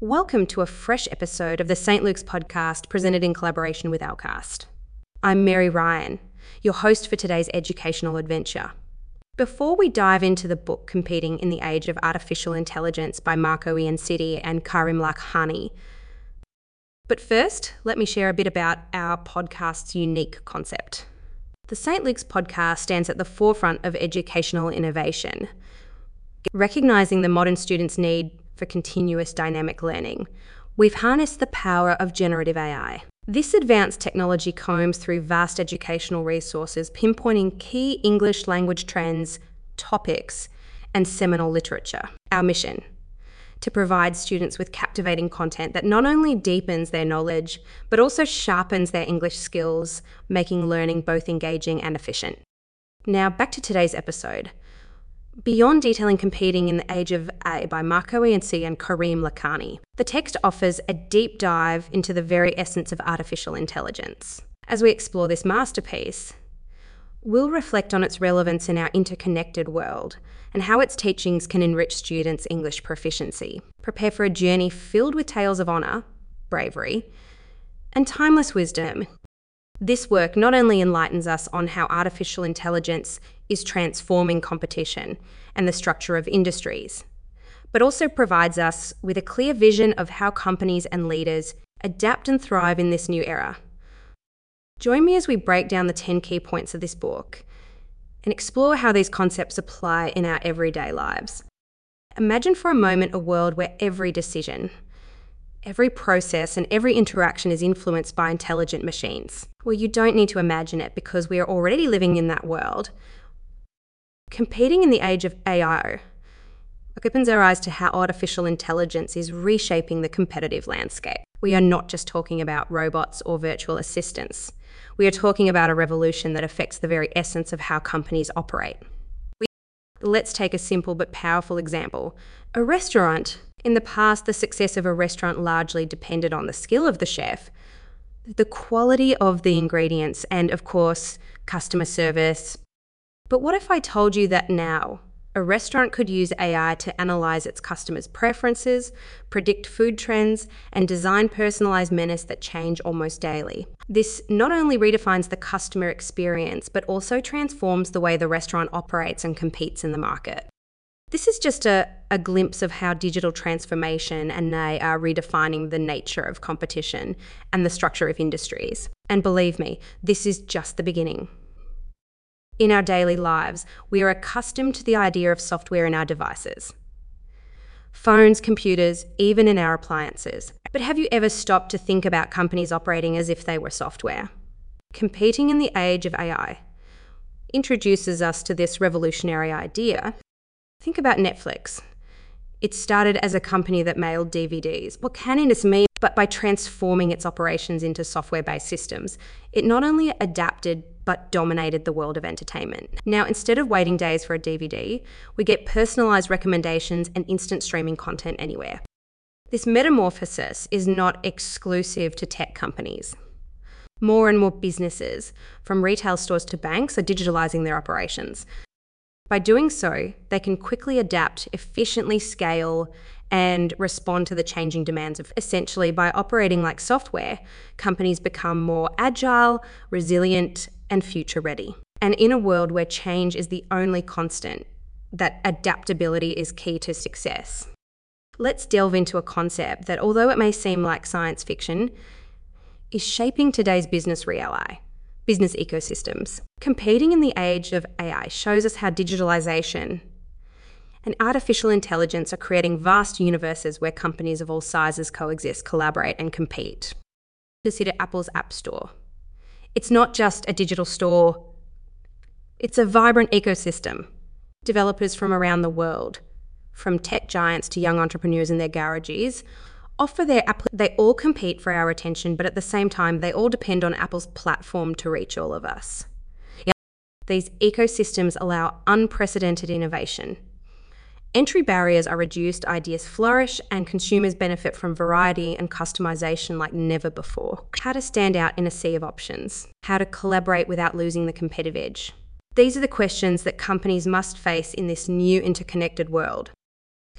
Welcome to a fresh episode of the St. Luke's podcast presented in collaboration with Outcast. I'm Mary Ryan, your host for today's educational adventure. Before we dive into the book Competing in the Age of Artificial Intelligence by Marco Iansiti and Karim Lakhani, but first, let me share a bit about our podcast's unique concept. The St. Luke's podcast stands at the forefront of educational innovation, recognizing the modern student's need for continuous dynamic learning. We've harnessed the power of generative AI. This advanced technology combs through vast educational resources, pinpointing key English language trends, topics, and seminal literature. Our mission to provide students with captivating content that not only deepens their knowledge, but also sharpens their English skills, making learning both engaging and efficient. Now, back to today's episode. Beyond detailing Competing in the Age of A by Marco Iansiti and Karim Lakhani, the text offers a deep dive into the very essence of artificial intelligence. As we explore this masterpiece, we'll reflect on its relevance in our interconnected world and how its teachings can enrich students' English proficiency. Prepare for a journey filled with tales of honour, bravery, and timeless wisdom this work not only enlightens us on how artificial intelligence is transforming competition and the structure of industries, but also provides us with a clear vision of how companies and leaders adapt and thrive in this new era. Join me as we break down the 10 key points of this book and explore how these concepts apply in our everyday lives. Imagine for a moment a world where every decision, Every process and every interaction is influenced by intelligent machines. Well, you don't need to imagine it because we are already living in that world. Competing in the age of AI opens our eyes to how artificial intelligence is reshaping the competitive landscape. We are not just talking about robots or virtual assistants. We are talking about a revolution that affects the very essence of how companies operate. Let's take a simple but powerful example. A restaurant in the past, the success of a restaurant largely depended on the skill of the chef, the quality of the ingredients, and of course, customer service. But what if I told you that now a restaurant could use AI to analyze its customers' preferences, predict food trends, and design personalized menus that change almost daily. This not only redefines the customer experience, but also transforms the way the restaurant operates and competes in the market. This is just a, a glimpse of how digital transformation and they are redefining the nature of competition and the structure of industries. And believe me, this is just the beginning. In our daily lives, we are accustomed to the idea of software in our devices phones, computers, even in our appliances. But have you ever stopped to think about companies operating as if they were software? Competing in the age of AI introduces us to this revolutionary idea Think about Netflix. It started as a company that mailed DVDs. What can this mean? But by transforming its operations into software based systems, it not only adapted but dominated the world of entertainment. Now, instead of waiting days for a DVD, we get personalized recommendations and instant streaming content anywhere. This metamorphosis is not exclusive to tech companies. More and more businesses, from retail stores to banks, are digitalizing their operations. By doing so, they can quickly adapt, efficiently scale, and respond to the changing demands of essentially by operating like software, companies become more agile, resilient, and future ready. And in a world where change is the only constant, that adaptability is key to success. Let's delve into a concept that, although it may seem like science fiction, is shaping today's business reality business ecosystems. Competing in the age of AI shows us how digitalization and artificial intelligence are creating vast universes where companies of all sizes coexist, collaborate, and compete. Consider Apple's App Store. It's not just a digital store, it's a vibrant ecosystem. Developers from around the world, from tech giants to young entrepreneurs in their garages, offer their app they all compete for our attention but at the same time they all depend on apple's platform to reach all of us. These ecosystems allow unprecedented innovation entry barriers are reduced ideas flourish and consumers benefit from variety and customization like never before. How to stand out in a sea of options. How to collaborate without losing the competitive edge. These are the questions that companies must face in this new interconnected world.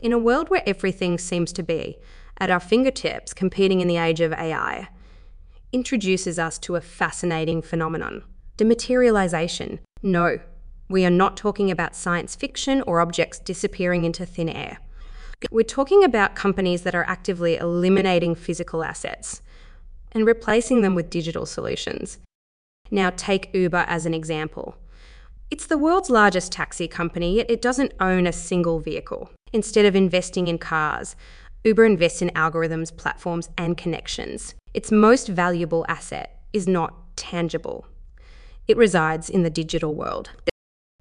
In a world where everything seems to be at our fingertips, competing in the age of AI, introduces us to a fascinating phenomenon dematerialization. No, we are not talking about science fiction or objects disappearing into thin air. We're talking about companies that are actively eliminating physical assets and replacing them with digital solutions. Now, take Uber as an example. It's the world's largest taxi company, yet it doesn't own a single vehicle. Instead of investing in cars, Uber invests in algorithms, platforms, and connections. Its most valuable asset is not tangible, it resides in the digital world.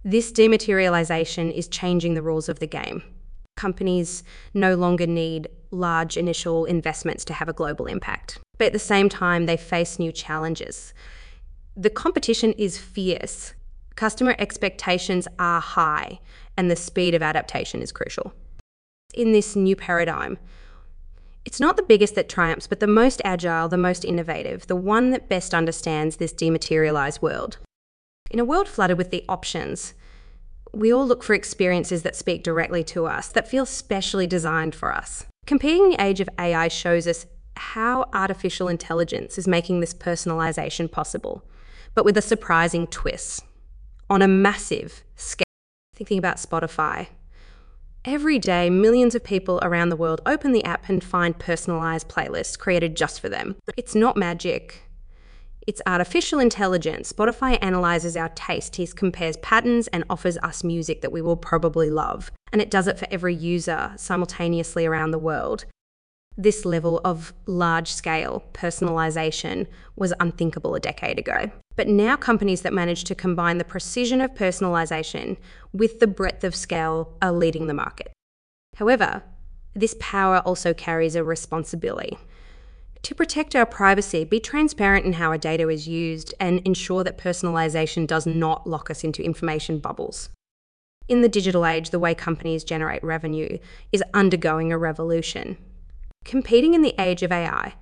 This dematerialization is changing the rules of the game. Companies no longer need large initial investments to have a global impact. But at the same time, they face new challenges. The competition is fierce, customer expectations are high, and the speed of adaptation is crucial. In this new paradigm, it's not the biggest that triumphs, but the most agile, the most innovative, the one that best understands this dematerialized world. In a world flooded with the options, we all look for experiences that speak directly to us, that feel specially designed for us. Competing in the age of AI shows us how artificial intelligence is making this personalization possible, but with a surprising twist. On a massive scale, thinking about Spotify. Every day, millions of people around the world open the app and find personalized playlists created just for them. It's not magic. It's artificial intelligence. Spotify analyzes our taste. He compares patterns and offers us music that we will probably love. And it does it for every user simultaneously around the world. This level of large scale personalization was unthinkable a decade ago. But now, companies that manage to combine the precision of personalization with the breadth of scale are leading the market. However, this power also carries a responsibility to protect our privacy, be transparent in how our data is used, and ensure that personalisation does not lock us into information bubbles. In the digital age, the way companies generate revenue is undergoing a revolution. Competing in the age of AI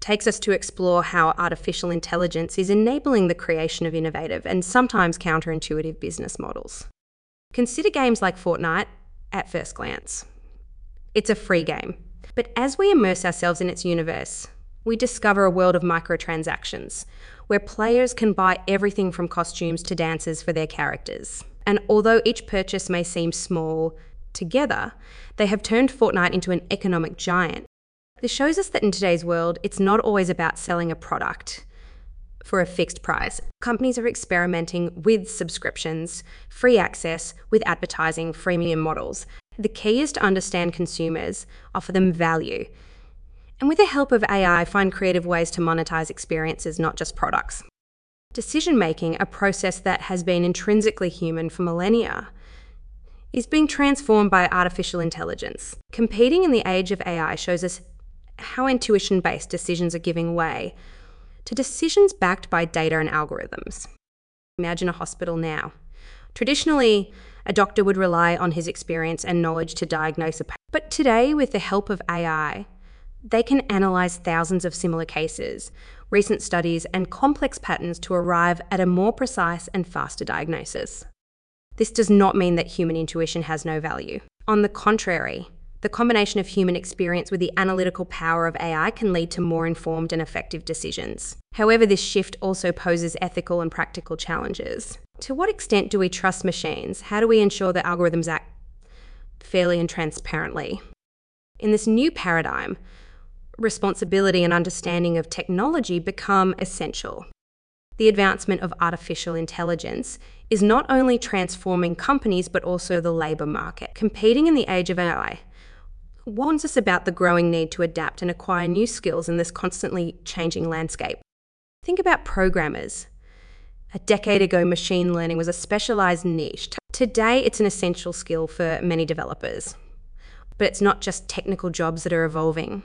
takes us to explore how artificial intelligence is enabling the creation of innovative and sometimes counterintuitive business models. Consider games like Fortnite at first glance. It's a free game, but as we immerse ourselves in its universe, we discover a world of microtransactions where players can buy everything from costumes to dances for their characters. And although each purchase may seem small together, they have turned Fortnite into an economic giant. This shows us that in today's world, it's not always about selling a product for a fixed price. Companies are experimenting with subscriptions, free access, with advertising, freemium models, the key is to understand consumers, offer them value, and with the help of AI, find creative ways to monetize experiences, not just products. Decision making, a process that has been intrinsically human for millennia, is being transformed by artificial intelligence. Competing in the age of AI shows us how intuition based decisions are giving way to decisions backed by data and algorithms. Imagine a hospital now. Traditionally, a doctor would rely on his experience and knowledge to diagnose a patient. But today, with the help of AI, they can analyze thousands of similar cases, recent studies, and complex patterns to arrive at a more precise and faster diagnosis. This does not mean that human intuition has no value. On the contrary, the combination of human experience with the analytical power of AI can lead to more informed and effective decisions. However, this shift also poses ethical and practical challenges. To what extent do we trust machines? How do we ensure that algorithms act fairly and transparently? In this new paradigm, responsibility and understanding of technology become essential. The advancement of artificial intelligence is not only transforming companies but also the labour market. Competing in the age of AI warns us about the growing need to adapt and acquire new skills in this constantly changing landscape. Think about programmers. A decade ago, machine learning was a specialized niche. Today, it's an essential skill for many developers. But it's not just technical jobs that are evolving.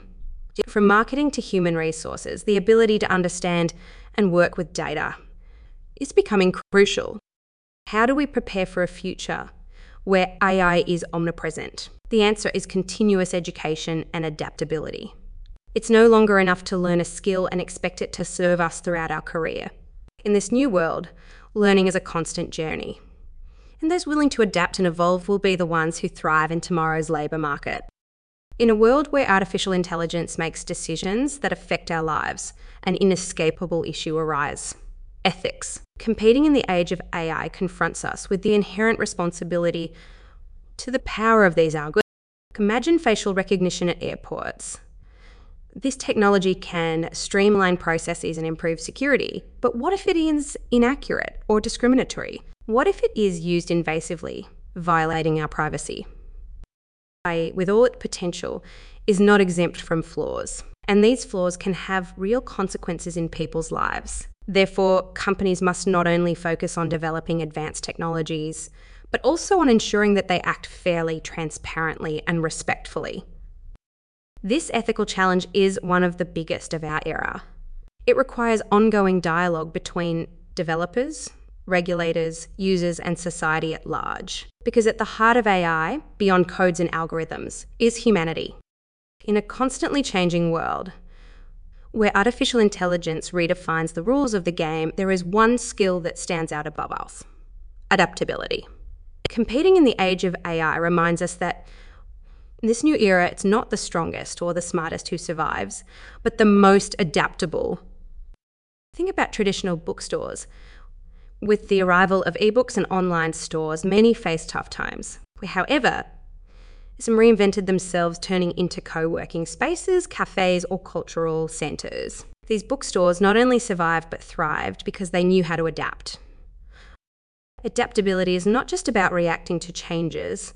From marketing to human resources, the ability to understand and work with data is becoming crucial. How do we prepare for a future where AI is omnipresent? The answer is continuous education and adaptability. It's no longer enough to learn a skill and expect it to serve us throughout our career. In this new world, learning is a constant journey. And those willing to adapt and evolve will be the ones who thrive in tomorrow's labour market. In a world where artificial intelligence makes decisions that affect our lives, an inescapable issue arises ethics. Competing in the age of AI confronts us with the inherent responsibility to the power of these algorithms. Imagine facial recognition at airports. This technology can streamline processes and improve security, but what if it is inaccurate or discriminatory? What if it is used invasively, violating our privacy? AI, with all its potential, is not exempt from flaws, and these flaws can have real consequences in people's lives. Therefore, companies must not only focus on developing advanced technologies, but also on ensuring that they act fairly, transparently, and respectfully. This ethical challenge is one of the biggest of our era. It requires ongoing dialogue between developers, regulators, users, and society at large. Because at the heart of AI, beyond codes and algorithms, is humanity. In a constantly changing world, where artificial intelligence redefines the rules of the game, there is one skill that stands out above us adaptability. Competing in the age of AI reminds us that in this new era, it's not the strongest or the smartest who survives, but the most adaptable. Think about traditional bookstores. With the arrival of ebooks and online stores, many face tough times. However, some reinvented themselves, turning into co working spaces, cafes, or cultural centres. These bookstores not only survived but thrived because they knew how to adapt. Adaptability is not just about reacting to changes,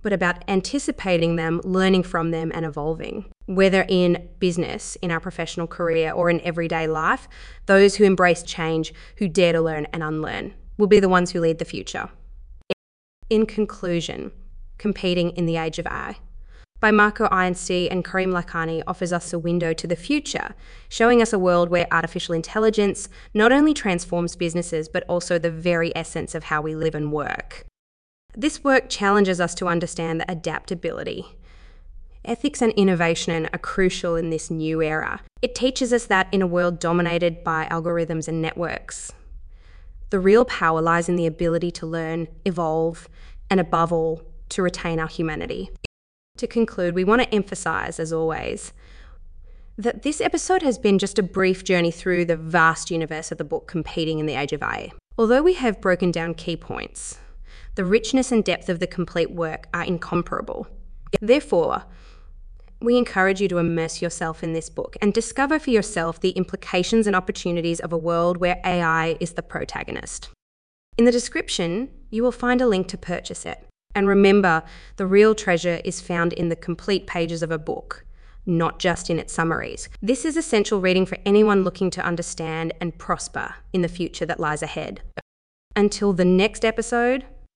but about anticipating them, learning from them, and evolving. Whether in business, in our professional career, or in everyday life, those who embrace change, who dare to learn and unlearn, will be the ones who lead the future. In conclusion, competing in the age of AI by Marco Iansiti and Karim Lakhani offers us a window to the future, showing us a world where artificial intelligence not only transforms businesses, but also the very essence of how we live and work. This work challenges us to understand that adaptability, ethics, and innovation are crucial in this new era. It teaches us that in a world dominated by algorithms and networks, the real power lies in the ability to learn, evolve, and above all, to retain our humanity. To conclude, we want to emphasise, as always, that this episode has been just a brief journey through the vast universe of the book Competing in the Age of AI. Although we have broken down key points, the richness and depth of the complete work are incomparable. Therefore, we encourage you to immerse yourself in this book and discover for yourself the implications and opportunities of a world where AI is the protagonist. In the description, you will find a link to purchase it. And remember, the real treasure is found in the complete pages of a book, not just in its summaries. This is essential reading for anyone looking to understand and prosper in the future that lies ahead. Until the next episode,